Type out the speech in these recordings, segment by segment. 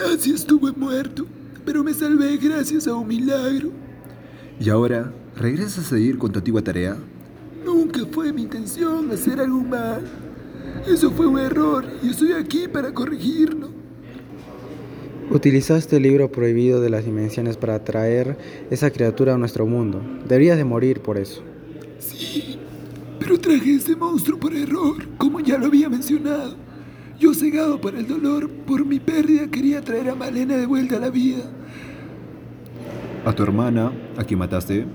Casi estuve muerto, pero me salvé gracias a un milagro. ¿Y ahora regresas a seguir con tu antigua tarea? Nunca fue mi intención hacer algo mal. Eso fue un error y estoy aquí para corregirlo. Utilizaste el libro prohibido de las dimensiones para traer esa criatura a nuestro mundo. Deberías de morir por eso. Sí, pero traje ese monstruo por error, como ya lo había mencionado. Yo cegado por el dolor, por mi pérdida, quería traer a Malena de vuelta a la vida. ¿A tu hermana, a quien mataste?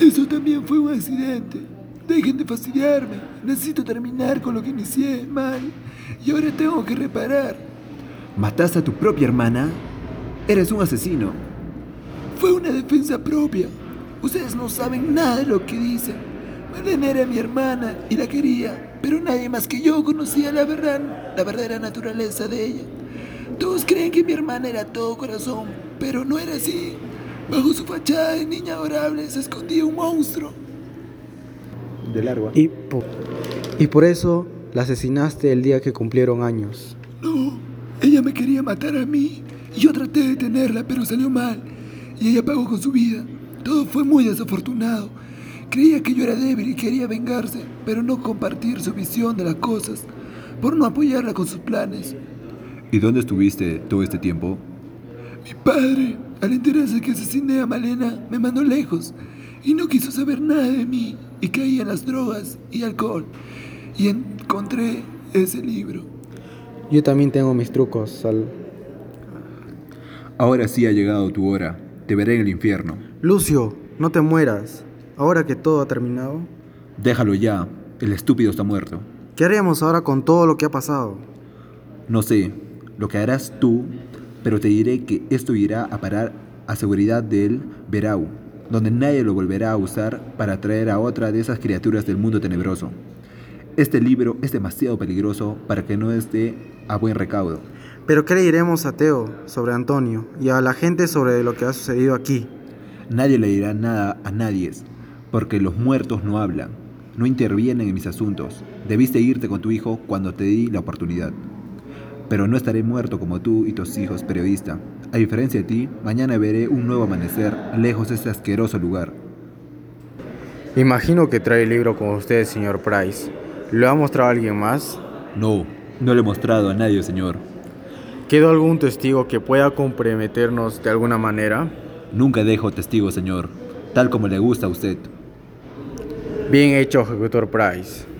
Eso también fue un accidente. Dejen de fastidiarme. Necesito terminar con lo que inicié mal. Y ahora tengo que reparar. ¿Mataste a tu propia hermana? Eres un asesino. Fue una defensa propia. Ustedes no saben nada de lo que dicen. Malena era mi hermana y la quería, pero nadie más que yo conocía la verdad, la verdadera naturaleza de ella. Todos creen que mi hermana era todo corazón, pero no era así. Bajo su fachada de niña adorable se escondía un monstruo. De largo. Y, po- y por eso la asesinaste el día que cumplieron años. No, ella me quería matar a mí y yo traté de detenerla, pero salió mal y ella pagó con su vida. Todo fue muy desafortunado. Creía que yo era débil y quería vengarse, pero no compartir su visión de las cosas, por no apoyarla con sus planes. ¿Y dónde estuviste todo este tiempo? Mi padre, al enterarse que asesiné a Malena, me mandó lejos y no quiso saber nada de mí y caí en las drogas y alcohol. Y encontré ese libro. Yo también tengo mis trucos, Sal. Ahora sí ha llegado tu hora. Te veré en el infierno. Lucio, no te mueras. Ahora que todo ha terminado, Déjalo ya. El estúpido está muerto. ¿qué haríamos ahora con todo lo que ha pasado? No sé lo que harás tú, pero te diré que esto irá a parar a seguridad del Verau, donde nadie lo volverá a usar para atraer a otra de esas criaturas del mundo tenebroso. Este libro es demasiado peligroso para que no esté a buen recaudo. Pero ¿qué le diremos a Teo sobre Antonio y a la gente sobre lo que ha sucedido aquí? Nadie le dirá nada a nadie, porque los muertos no hablan, no intervienen en mis asuntos. Debiste irte con tu hijo cuando te di la oportunidad. Pero no estaré muerto como tú y tus hijos, periodista. A diferencia de ti, mañana veré un nuevo amanecer lejos de este asqueroso lugar. Imagino que trae el libro con usted, señor Price. ¿Lo ha mostrado a alguien más? No, no le he mostrado a nadie, señor. ¿Quedó algún testigo que pueda comprometernos de alguna manera? Nunca dejo testigo, señor, tal como le gusta a usted. Bien hecho, ejecutor Price.